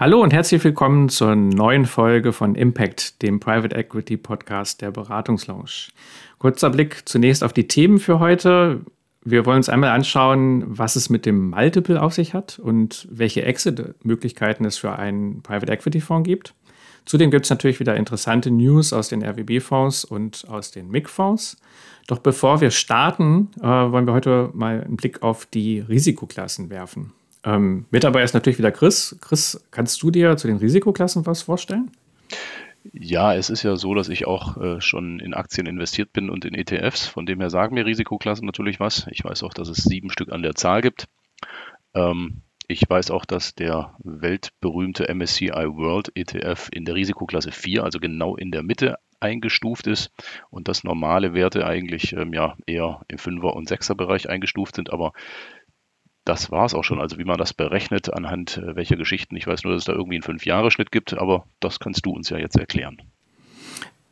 Hallo und herzlich willkommen zur neuen Folge von Impact, dem Private Equity Podcast der Beratungslounge. Kurzer Blick zunächst auf die Themen für heute. Wir wollen uns einmal anschauen, was es mit dem Multiple auf sich hat und welche Exit-Möglichkeiten es für einen Private Equity Fonds gibt. Zudem gibt es natürlich wieder interessante News aus den RWB-Fonds und aus den MIG-Fonds. Doch bevor wir starten, äh, wollen wir heute mal einen Blick auf die Risikoklassen werfen. Ähm, mit dabei ist natürlich wieder Chris. Chris, kannst du dir zu den Risikoklassen was vorstellen? Ja, es ist ja so, dass ich auch äh, schon in Aktien investiert bin und in ETFs. Von dem her sagen mir Risikoklassen natürlich was. Ich weiß auch, dass es sieben Stück an der Zahl gibt. Ähm, ich weiß auch, dass der weltberühmte MSCI World ETF in der Risikoklasse 4, also genau in der Mitte, eingestuft ist und dass normale Werte eigentlich ähm, ja eher im 5er und 6er Bereich eingestuft sind, aber das war es auch schon. Also wie man das berechnet, anhand äh, welcher Geschichten. Ich weiß nur, dass es da irgendwie einen Fünf-Jahre-Schnitt gibt, aber das kannst du uns ja jetzt erklären.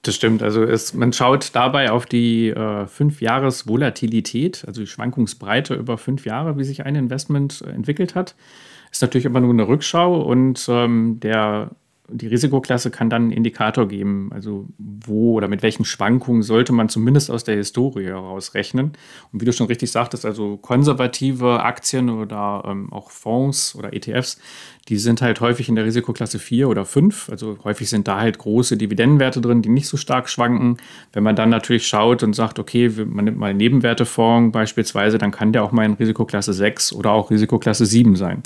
Das stimmt. Also es, man schaut dabei auf die äh, Fünf-Jahres-Volatilität, also die Schwankungsbreite über fünf Jahre, wie sich ein Investment äh, entwickelt hat. Ist natürlich immer nur eine Rückschau und ähm, der die Risikoklasse kann dann einen Indikator geben, also wo oder mit welchen Schwankungen sollte man zumindest aus der Historie heraus rechnen. Und wie du schon richtig sagtest, also konservative Aktien oder ähm, auch Fonds oder ETFs, die sind halt häufig in der Risikoklasse 4 oder 5. Also häufig sind da halt große Dividendenwerte drin, die nicht so stark schwanken. Wenn man dann natürlich schaut und sagt, okay, man nimmt mal einen Nebenwertefonds beispielsweise, dann kann der auch mal in Risikoklasse 6 oder auch Risikoklasse 7 sein.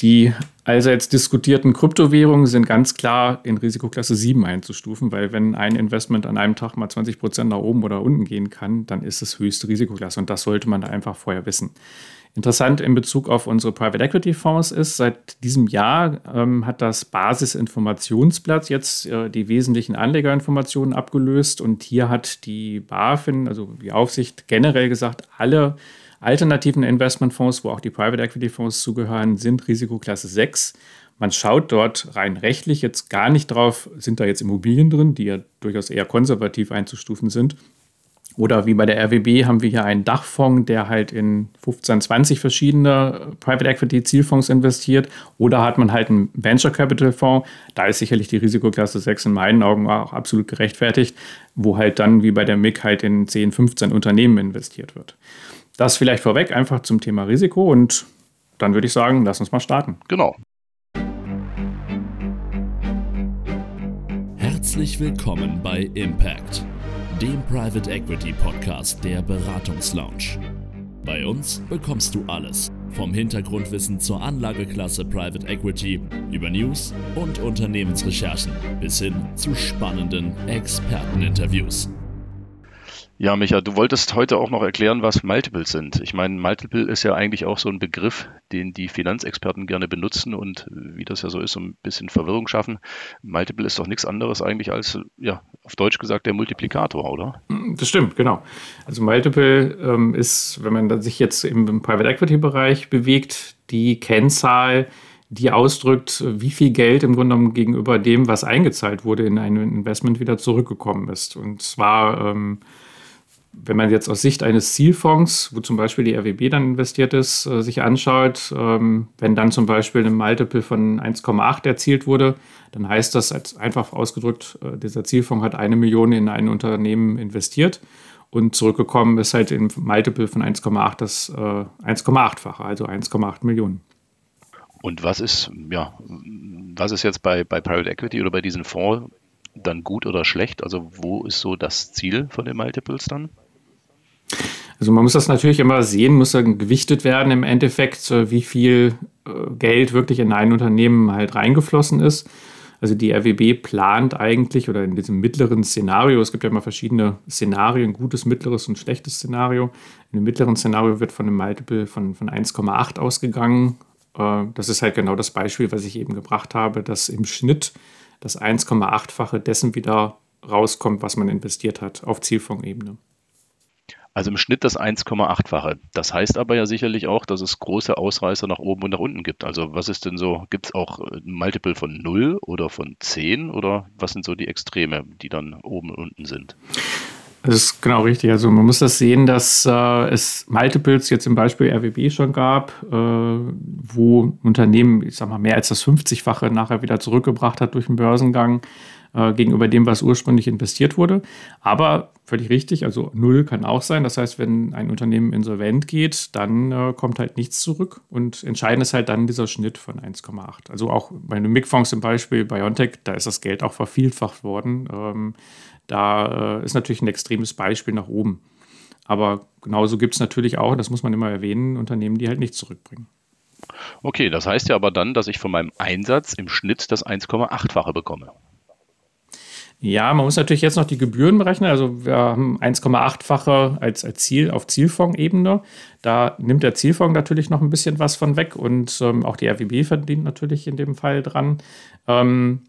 Die allseits diskutierten Kryptowährungen sind ganz klar in Risikoklasse 7 einzustufen, weil wenn ein Investment an einem Tag mal 20 Prozent nach oben oder unten gehen kann, dann ist es höchste Risikoklasse und das sollte man da einfach vorher wissen. Interessant in Bezug auf unsere Private Equity Fonds ist, seit diesem Jahr ähm, hat das Basisinformationsblatt jetzt äh, die wesentlichen Anlegerinformationen abgelöst und hier hat die BaFin, also die Aufsicht generell gesagt, alle alternativen Investmentfonds, wo auch die Private Equity Fonds zugehören, sind Risikoklasse 6. Man schaut dort rein rechtlich jetzt gar nicht drauf, sind da jetzt Immobilien drin, die ja durchaus eher konservativ einzustufen sind. Oder wie bei der RWB haben wir hier einen Dachfonds, der halt in 15, 20 verschiedene Private Equity Zielfonds investiert. Oder hat man halt einen Venture Capital Fonds. Da ist sicherlich die Risikoklasse 6 in meinen Augen auch absolut gerechtfertigt, wo halt dann wie bei der MIG halt in 10, 15 Unternehmen investiert wird. Das vielleicht vorweg einfach zum Thema Risiko und dann würde ich sagen, lass uns mal starten. Genau. Herzlich willkommen bei Impact, dem Private Equity Podcast der Beratungslounge. Bei uns bekommst du alles, vom Hintergrundwissen zur Anlageklasse Private Equity über News und Unternehmensrecherchen bis hin zu spannenden Experteninterviews. Ja, Micha, du wolltest heute auch noch erklären, was Multiples sind. Ich meine, Multiple ist ja eigentlich auch so ein Begriff, den die Finanzexperten gerne benutzen und wie das ja so ist, so ein bisschen Verwirrung schaffen. Multiple ist doch nichts anderes eigentlich als, ja, auf Deutsch gesagt, der Multiplikator, oder? Das stimmt, genau. Also Multiple ähm, ist, wenn man sich jetzt im Private Equity Bereich bewegt, die Kennzahl, die ausdrückt, wie viel Geld im Grunde genommen gegenüber dem, was eingezahlt wurde, in ein Investment wieder zurückgekommen ist. Und zwar ähm, wenn man jetzt aus Sicht eines Zielfonds, wo zum Beispiel die RWB dann investiert ist, äh, sich anschaut, ähm, wenn dann zum Beispiel ein Multiple von 1,8 erzielt wurde, dann heißt das einfach ausgedrückt, äh, dieser Zielfonds hat eine Million in ein Unternehmen investiert und zurückgekommen ist halt im Multiple von 1,8 das äh, 1,8-fache, also 1,8 Millionen. Und was ist, ja, was ist jetzt bei, bei Private Equity oder bei diesen Fonds dann gut oder schlecht? Also wo ist so das Ziel von den Multiples dann? Also man muss das natürlich immer sehen, muss dann gewichtet werden im Endeffekt, wie viel äh, Geld wirklich in ein Unternehmen halt reingeflossen ist. Also die RWB plant eigentlich oder in diesem mittleren Szenario, es gibt ja immer verschiedene Szenarien, gutes, mittleres und schlechtes Szenario. In dem mittleren Szenario wird von einem Multiple von, von 1,8 ausgegangen. Äh, das ist halt genau das Beispiel, was ich eben gebracht habe, dass im Schnitt das 1,8-fache dessen wieder rauskommt, was man investiert hat auf Zielfondsebene. Also im Schnitt das 1,8-fache. Das heißt aber ja sicherlich auch, dass es große Ausreißer nach oben und nach unten gibt. Also was ist denn so, gibt es auch ein Multiple von 0 oder von 10 oder was sind so die Extreme, die dann oben und unten sind? Das ist genau richtig. Also man muss das sehen, dass äh, es Multiples jetzt im Beispiel RWB schon gab, äh, wo Unternehmen, ich sag mal, mehr als das 50-fache nachher wieder zurückgebracht hat durch den Börsengang äh, gegenüber dem, was ursprünglich investiert wurde. Aber völlig richtig, also null kann auch sein. Das heißt, wenn ein Unternehmen insolvent geht, dann äh, kommt halt nichts zurück. Und entscheidend ist halt dann dieser Schnitt von 1,8. Also auch bei den MIG-Fonds zum Beispiel, BioNTech, da ist das Geld auch vervielfacht worden. Ähm, da äh, ist natürlich ein extremes Beispiel nach oben. Aber genauso gibt es natürlich auch, das muss man immer erwähnen, Unternehmen, die halt nichts zurückbringen. Okay, das heißt ja aber dann, dass ich von meinem Einsatz im Schnitt das 1,8-fache bekomme. Ja, man muss natürlich jetzt noch die Gebühren berechnen. Also wir haben 1,8-fache als, als Ziel auf Zielfondsebene. Da nimmt der Zielfonds natürlich noch ein bisschen was von weg und ähm, auch die RWB verdient natürlich in dem Fall dran. Ähm,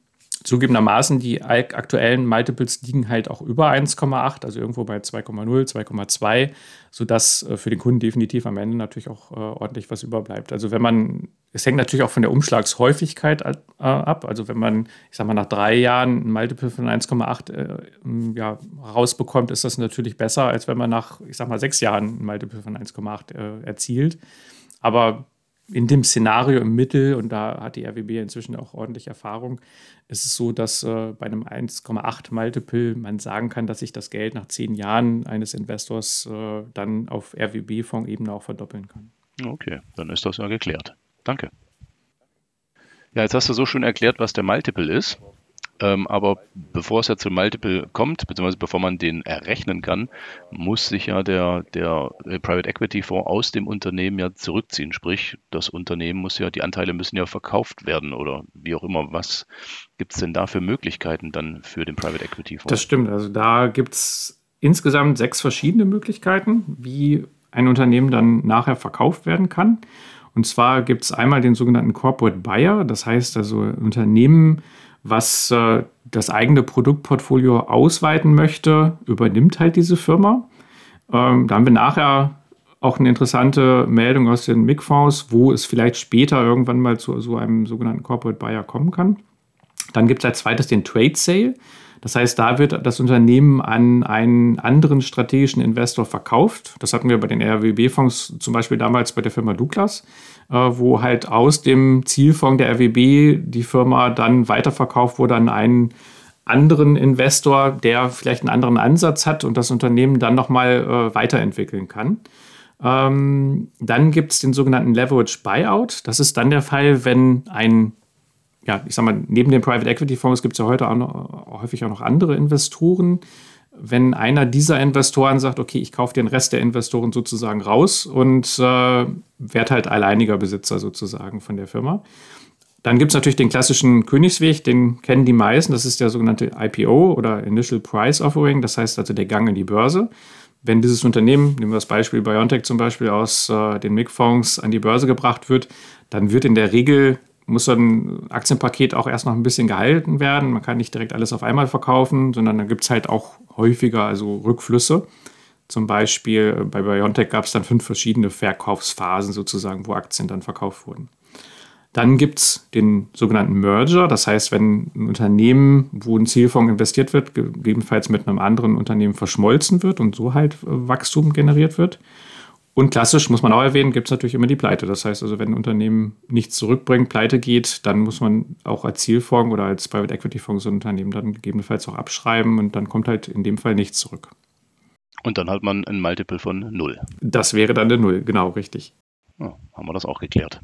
Zugegebenermaßen, die aktuellen Multiples liegen halt auch über 1,8, also irgendwo bei 2,0, 2,2, sodass äh, für den Kunden definitiv am Ende natürlich auch äh, ordentlich was überbleibt. Also wenn man, es hängt natürlich auch von der Umschlagshäufigkeit äh, ab. Also wenn man, ich sag mal, nach drei Jahren ein Multiple von 1,8 ja, rausbekommt, ist das natürlich besser, als wenn man nach, ich sag mal, sechs Jahren ein Multiple von 1,8 erzielt. Aber in dem Szenario im Mittel, und da hat die RWB inzwischen auch ordentlich Erfahrung, ist es so, dass äh, bei einem 1,8 Multiple man sagen kann, dass sich das Geld nach zehn Jahren eines Investors äh, dann auf RWB-Fondsebene auch verdoppeln kann. Okay, dann ist das ja geklärt. Danke. Ja, jetzt hast du so schön erklärt, was der Multiple ist. Ähm, aber bevor es ja zum Multiple kommt, beziehungsweise bevor man den errechnen kann, muss sich ja der, der äh, Private Equity Fonds aus dem Unternehmen ja zurückziehen. Sprich, das Unternehmen muss ja, die Anteile müssen ja verkauft werden oder wie auch immer. Was gibt es denn da für Möglichkeiten dann für den Private Equity Fonds? Das stimmt. Also da gibt es insgesamt sechs verschiedene Möglichkeiten, wie ein Unternehmen dann nachher verkauft werden kann. Und zwar gibt es einmal den sogenannten Corporate Buyer, das heißt also Unternehmen, was äh, das eigene Produktportfolio ausweiten möchte, übernimmt halt diese Firma. Ähm, da haben wir nachher auch eine interessante Meldung aus den MIG-Fonds, wo es vielleicht später irgendwann mal zu so einem sogenannten Corporate Buyer kommen kann. Dann gibt es als zweites den Trade Sale. Das heißt, da wird das Unternehmen an einen anderen strategischen Investor verkauft. Das hatten wir bei den RWB-Fonds zum Beispiel damals bei der Firma Douglas. Äh, wo halt aus dem Zielfonds der RWB die Firma dann weiterverkauft wurde an einen anderen Investor, der vielleicht einen anderen Ansatz hat und das Unternehmen dann nochmal äh, weiterentwickeln kann. Ähm, dann gibt es den sogenannten Leverage Buyout. Das ist dann der Fall, wenn ein, ja, ich sag mal, neben den Private Equity Fonds gibt es ja heute auch noch, häufig auch noch andere Investoren, wenn einer dieser Investoren sagt, okay, ich kaufe den Rest der Investoren sozusagen raus und äh, werde halt alleiniger Besitzer sozusagen von der Firma. Dann gibt es natürlich den klassischen Königsweg, den kennen die meisten, das ist der sogenannte IPO oder Initial Price Offering, das heißt also der Gang in die Börse. Wenn dieses Unternehmen, nehmen wir das Beispiel BioNTech zum Beispiel aus äh, den MIG-Fonds an die Börse gebracht wird, dann wird in der Regel muss so ein Aktienpaket auch erst noch ein bisschen gehalten werden. Man kann nicht direkt alles auf einmal verkaufen, sondern dann gibt es halt auch häufiger also Rückflüsse. Zum Beispiel äh, bei Biontech gab es dann fünf verschiedene Verkaufsphasen sozusagen, wo Aktien dann verkauft wurden. Dann gibt es den sogenannten Merger, das heißt, wenn ein Unternehmen, wo ein Zielfonds investiert wird, gegebenenfalls mit einem anderen Unternehmen verschmolzen wird und so halt äh, Wachstum generiert wird. Und klassisch muss man auch erwähnen, gibt es natürlich immer die Pleite. Das heißt also, wenn ein Unternehmen nichts zurückbringt, pleite geht, dann muss man auch als Zielfonds oder als Private Equity Fonds so ein Unternehmen dann gegebenenfalls auch abschreiben und dann kommt halt in dem Fall nichts zurück. Und dann hat man ein Multiple von null. Das wäre dann eine Null, genau, richtig. Ja, haben wir das auch geklärt.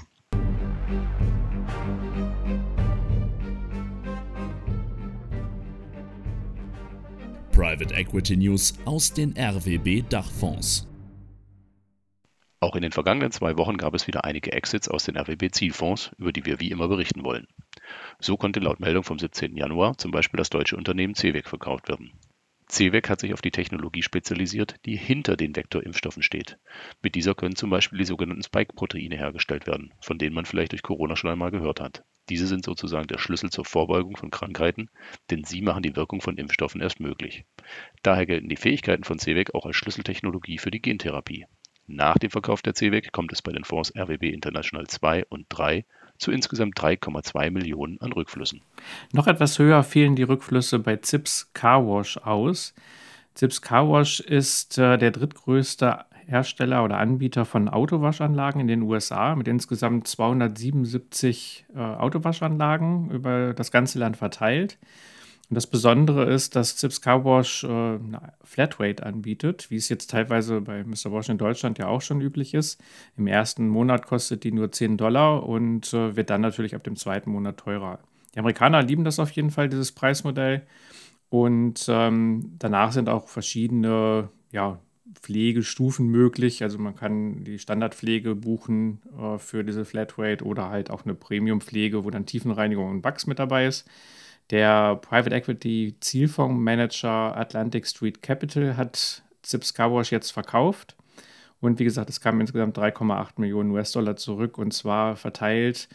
Private Equity News aus den RWB Dachfonds. Auch in den vergangenen zwei Wochen gab es wieder einige Exits aus den RWB-Zielfonds, über die wir wie immer berichten wollen. So konnte laut Meldung vom 17. Januar zum Beispiel das deutsche Unternehmen CEWEC verkauft werden. CEWEC hat sich auf die Technologie spezialisiert, die hinter den Vektorimpfstoffen steht. Mit dieser können zum Beispiel die sogenannten Spike-Proteine hergestellt werden, von denen man vielleicht durch Corona schon einmal gehört hat. Diese sind sozusagen der Schlüssel zur Vorbeugung von Krankheiten, denn sie machen die Wirkung von Impfstoffen erst möglich. Daher gelten die Fähigkeiten von CEWEC auch als Schlüsseltechnologie für die Gentherapie. Nach dem Verkauf der CEWEC kommt es bei den Fonds RWB International 2 und 3 zu insgesamt 3,2 Millionen an Rückflüssen. Noch etwas höher fielen die Rückflüsse bei ZIPS Carwash aus. Zips Car Wash ist äh, der drittgrößte Hersteller oder Anbieter von Autowaschanlagen in den USA mit insgesamt 277 äh, Autowaschanlagen über das ganze Land verteilt. Und das Besondere ist, dass Zips Car Wash äh, eine Flatrate anbietet, wie es jetzt teilweise bei Mr. Wash in Deutschland ja auch schon üblich ist. Im ersten Monat kostet die nur 10 Dollar und äh, wird dann natürlich ab dem zweiten Monat teurer. Die Amerikaner lieben das auf jeden Fall, dieses Preismodell. Und ähm, danach sind auch verschiedene ja, Pflegestufen möglich. Also man kann die Standardpflege buchen äh, für diese Flatrate oder halt auch eine Premiumpflege, wo dann Tiefenreinigung und Bugs mit dabei ist. Der Private Equity Zielfondsmanager Atlantic Street Capital hat Zips Car Wash jetzt verkauft. Und wie gesagt, es kamen insgesamt 3,8 Millionen US-Dollar zurück und zwar verteilt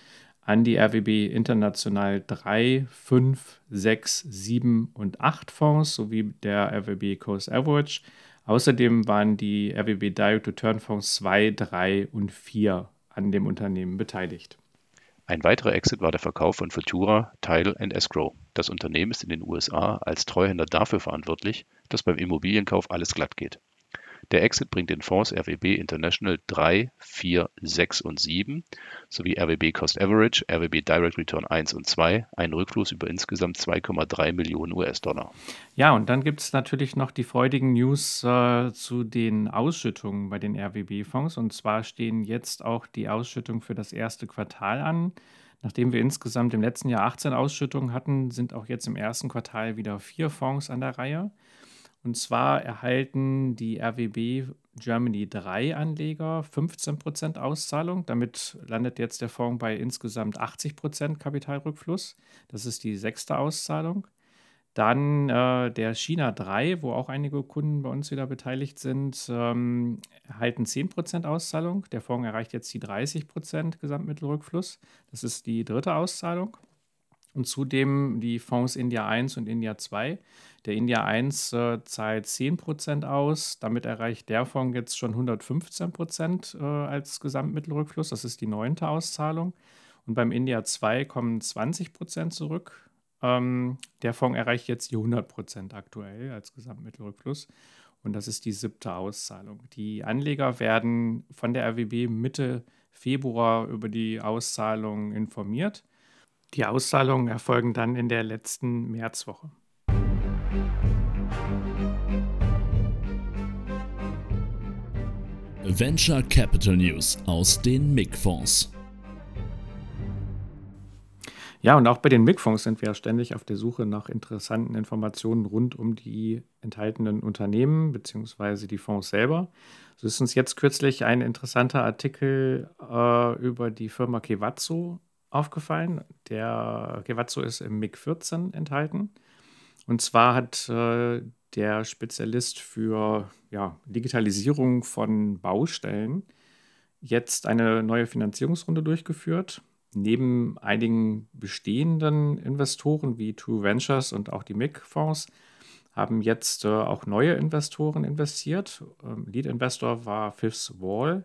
an die RWB International 3, 5, 6, 7 und 8 Fonds sowie der RWB Coast Average. Außerdem waren die RWB Direct Return Fonds 2, 3 und 4 an dem Unternehmen beteiligt. Ein weiterer Exit war der Verkauf von Futura Title Escrow. Das Unternehmen ist in den USA als Treuhänder dafür verantwortlich, dass beim Immobilienkauf alles glatt geht. Der Exit bringt den Fonds RWB International 3, 4, 6 und 7 sowie RWB Cost Average, RWB Direct Return 1 und 2 einen Rückfluss über insgesamt 2,3 Millionen US-Dollar. Ja, und dann gibt es natürlich noch die freudigen News äh, zu den Ausschüttungen bei den RWB-Fonds. Und zwar stehen jetzt auch die Ausschüttungen für das erste Quartal an. Nachdem wir insgesamt im letzten Jahr 18 Ausschüttungen hatten, sind auch jetzt im ersten Quartal wieder vier Fonds an der Reihe. Und zwar erhalten die RWB Germany 3 Anleger 15% Auszahlung. Damit landet jetzt der Fonds bei insgesamt 80% Kapitalrückfluss. Das ist die sechste Auszahlung. Dann äh, der China 3, wo auch einige Kunden bei uns wieder beteiligt sind, ähm, erhalten 10% Auszahlung. Der Fonds erreicht jetzt die 30% Gesamtmittelrückfluss. Das ist die dritte Auszahlung. Und zudem die Fonds India 1 und India 2. Der India 1 äh, zahlt 10% aus. Damit erreicht der Fonds jetzt schon 115% äh, als Gesamtmittelrückfluss. Das ist die neunte Auszahlung. Und beim India 2 kommen 20% zurück. Ähm, der Fonds erreicht jetzt die 100% aktuell als Gesamtmittelrückfluss. Und das ist die siebte Auszahlung. Die Anleger werden von der RWB Mitte Februar über die Auszahlung informiert. Die Auszahlungen erfolgen dann in der letzten Märzwoche. Venture Capital News aus den MIG-Fonds. Ja, und auch bei den MIG-Fonds sind wir ständig auf der Suche nach interessanten Informationen rund um die enthaltenen Unternehmen bzw. die Fonds selber. So ist uns jetzt kürzlich ein interessanter Artikel äh, über die Firma Kevatsu aufgefallen. Der Gewazzo ist im MiG 14 enthalten. Und zwar hat äh, der Spezialist für ja, Digitalisierung von Baustellen jetzt eine neue Finanzierungsrunde durchgeführt. Neben einigen bestehenden Investoren wie True Ventures und auch die MIG-Fonds haben jetzt äh, auch neue Investoren investiert. Ähm, Lead Investor war Fifth Wall.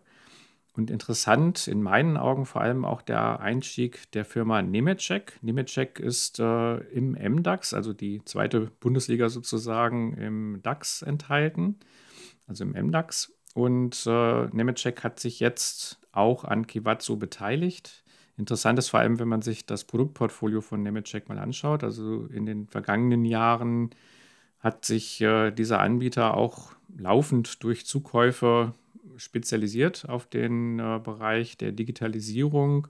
Und interessant in meinen Augen vor allem auch der Einstieg der Firma Nemetschek. Nemetschek ist äh, im MDAX, also die zweite Bundesliga sozusagen im DAX enthalten, also im MDAX. Und äh, Nemetschek hat sich jetzt auch an Kiwatsu beteiligt. Interessant ist vor allem, wenn man sich das Produktportfolio von Nemetschek mal anschaut. Also in den vergangenen Jahren hat sich äh, dieser Anbieter auch laufend durch Zukäufe spezialisiert auf den äh, Bereich der Digitalisierung,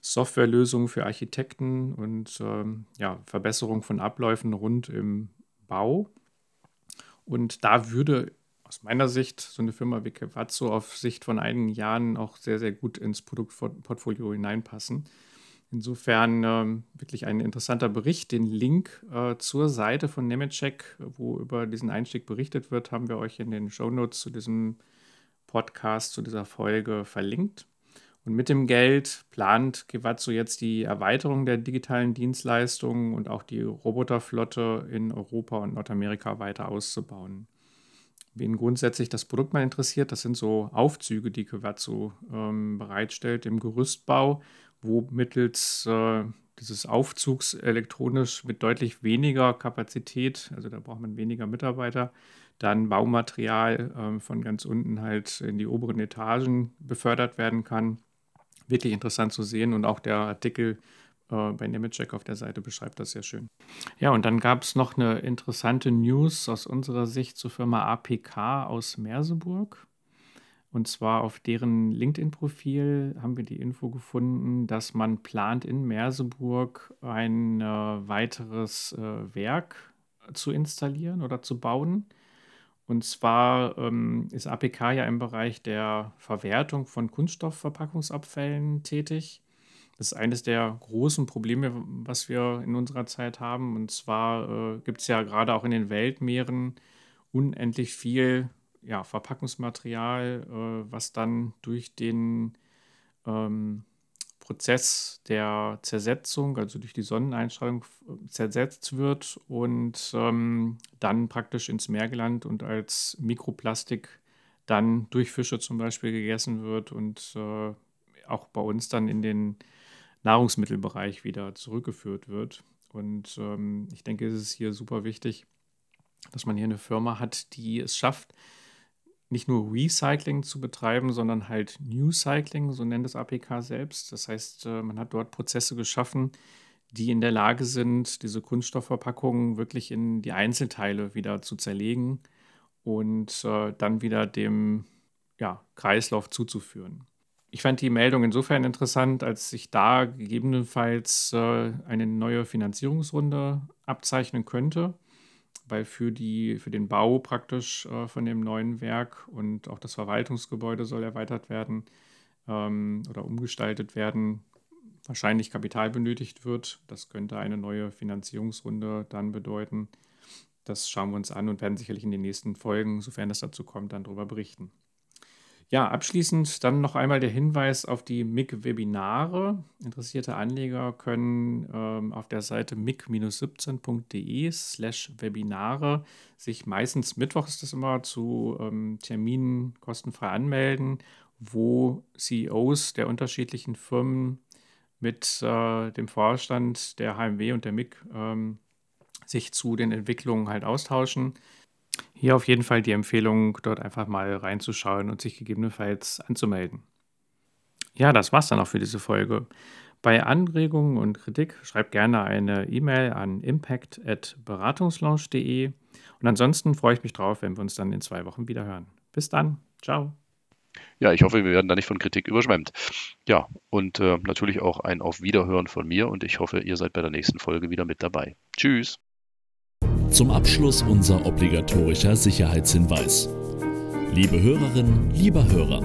Softwarelösungen für Architekten und ähm, ja, Verbesserung von Abläufen rund im Bau. Und da würde aus meiner Sicht so eine Firma wie Kevazzo auf Sicht von einigen Jahren auch sehr, sehr gut ins Produktportfolio hineinpassen. Insofern ähm, wirklich ein interessanter Bericht. Den Link äh, zur Seite von Nemetschek, wo über diesen Einstieg berichtet wird, haben wir euch in den Shownotes zu diesem Podcast zu dieser Folge verlinkt. Und mit dem Geld plant Gewazzo jetzt die Erweiterung der digitalen Dienstleistungen und auch die Roboterflotte in Europa und Nordamerika weiter auszubauen. Wen grundsätzlich das Produkt mal interessiert, das sind so Aufzüge, die Gewazzo ähm, bereitstellt im Gerüstbau, wo mittels äh, dieses Aufzugs elektronisch mit deutlich weniger Kapazität, also da braucht man weniger Mitarbeiter, dann Baumaterial äh, von ganz unten halt in die oberen Etagen befördert werden kann. Wirklich interessant zu sehen und auch der Artikel äh, bei Nemetschek auf der Seite beschreibt das sehr schön. Ja, und dann gab es noch eine interessante News aus unserer Sicht zur Firma APK aus Merseburg. Und zwar auf deren LinkedIn-Profil haben wir die Info gefunden, dass man plant in Merseburg ein äh, weiteres äh, Werk zu installieren oder zu bauen. Und zwar ähm, ist APK ja im Bereich der Verwertung von Kunststoffverpackungsabfällen tätig. Das ist eines der großen Probleme, was wir in unserer Zeit haben. Und zwar äh, gibt es ja gerade auch in den Weltmeeren unendlich viel ja, Verpackungsmaterial, äh, was dann durch den ähm, Prozess der Zersetzung, also durch die Sonneneinstrahlung, zersetzt wird und ähm, dann praktisch ins Meer gelangt und als Mikroplastik dann durch Fische zum Beispiel gegessen wird und äh, auch bei uns dann in den Nahrungsmittelbereich wieder zurückgeführt wird. Und ähm, ich denke, es ist hier super wichtig, dass man hier eine Firma hat, die es schafft, nicht nur Recycling zu betreiben, sondern halt New Cycling, so nennt es APK selbst. Das heißt, äh, man hat dort Prozesse geschaffen, die in der Lage sind, diese Kunststoffverpackungen wirklich in die Einzelteile wieder zu zerlegen und äh, dann wieder dem ja, Kreislauf zuzuführen. Ich fand die Meldung insofern interessant, als sich da gegebenenfalls äh, eine neue Finanzierungsrunde abzeichnen könnte weil für, die, für den Bau praktisch äh, von dem neuen Werk und auch das Verwaltungsgebäude soll erweitert werden ähm, oder umgestaltet werden, wahrscheinlich Kapital benötigt wird. Das könnte eine neue Finanzierungsrunde dann bedeuten. Das schauen wir uns an und werden sicherlich in den nächsten Folgen, sofern es dazu kommt, dann darüber berichten. Ja, abschließend dann noch einmal der Hinweis auf die MIG-Webinare. Interessierte Anleger können ähm, auf der Seite mig-17.de slash Webinare sich meistens mittwochs das immer zu ähm, Terminen kostenfrei anmelden, wo CEOs der unterschiedlichen Firmen mit äh, dem Vorstand der HMW und der MIG ähm, sich zu den Entwicklungen halt austauschen. Hier auf jeden Fall die Empfehlung, dort einfach mal reinzuschauen und sich gegebenenfalls anzumelden. Ja, das war's dann auch für diese Folge. Bei Anregungen und Kritik schreibt gerne eine E-Mail an impact.beratungslaunch.de und ansonsten freue ich mich drauf, wenn wir uns dann in zwei Wochen wieder hören. Bis dann. Ciao. Ja, ich hoffe, wir werden da nicht von Kritik überschwemmt. Ja, und äh, natürlich auch ein Auf Wiederhören von mir und ich hoffe, ihr seid bei der nächsten Folge wieder mit dabei. Tschüss. Zum Abschluss unser obligatorischer Sicherheitshinweis. Liebe Hörerinnen, lieber Hörer,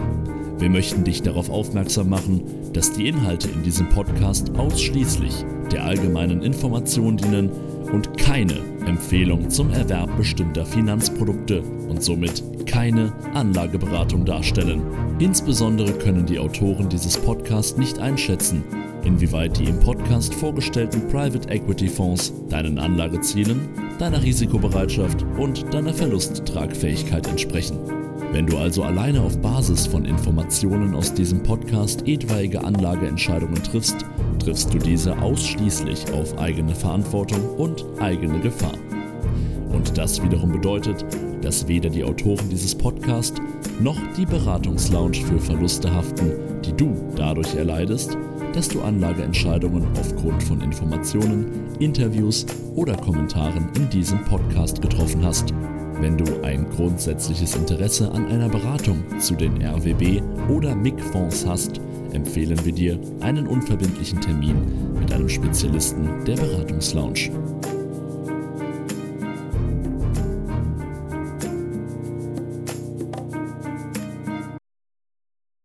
wir möchten dich darauf aufmerksam machen, dass die Inhalte in diesem Podcast ausschließlich der allgemeinen Information dienen und keine Empfehlung zum Erwerb bestimmter Finanzprodukte und somit keine Anlageberatung darstellen. Insbesondere können die Autoren dieses Podcasts nicht einschätzen, inwieweit die im Podcast vorgestellten Private Equity Fonds deinen Anlagezielen, deiner Risikobereitschaft und deiner Verlusttragfähigkeit entsprechen. Wenn du also alleine auf Basis von Informationen aus diesem Podcast etwaige Anlageentscheidungen triffst, triffst du diese ausschließlich auf eigene Verantwortung und eigene Gefahr. Und das wiederum bedeutet, dass weder die Autoren dieses Podcasts noch die Beratungslounge für Verluste haften, die du dadurch erleidest, dass du Anlageentscheidungen aufgrund von Informationen, Interviews oder Kommentaren in diesem Podcast getroffen hast. Wenn du ein grundsätzliches Interesse an einer Beratung zu den RWB oder MIG-Fonds hast, empfehlen wir dir einen unverbindlichen Termin mit einem Spezialisten der Beratungslounge.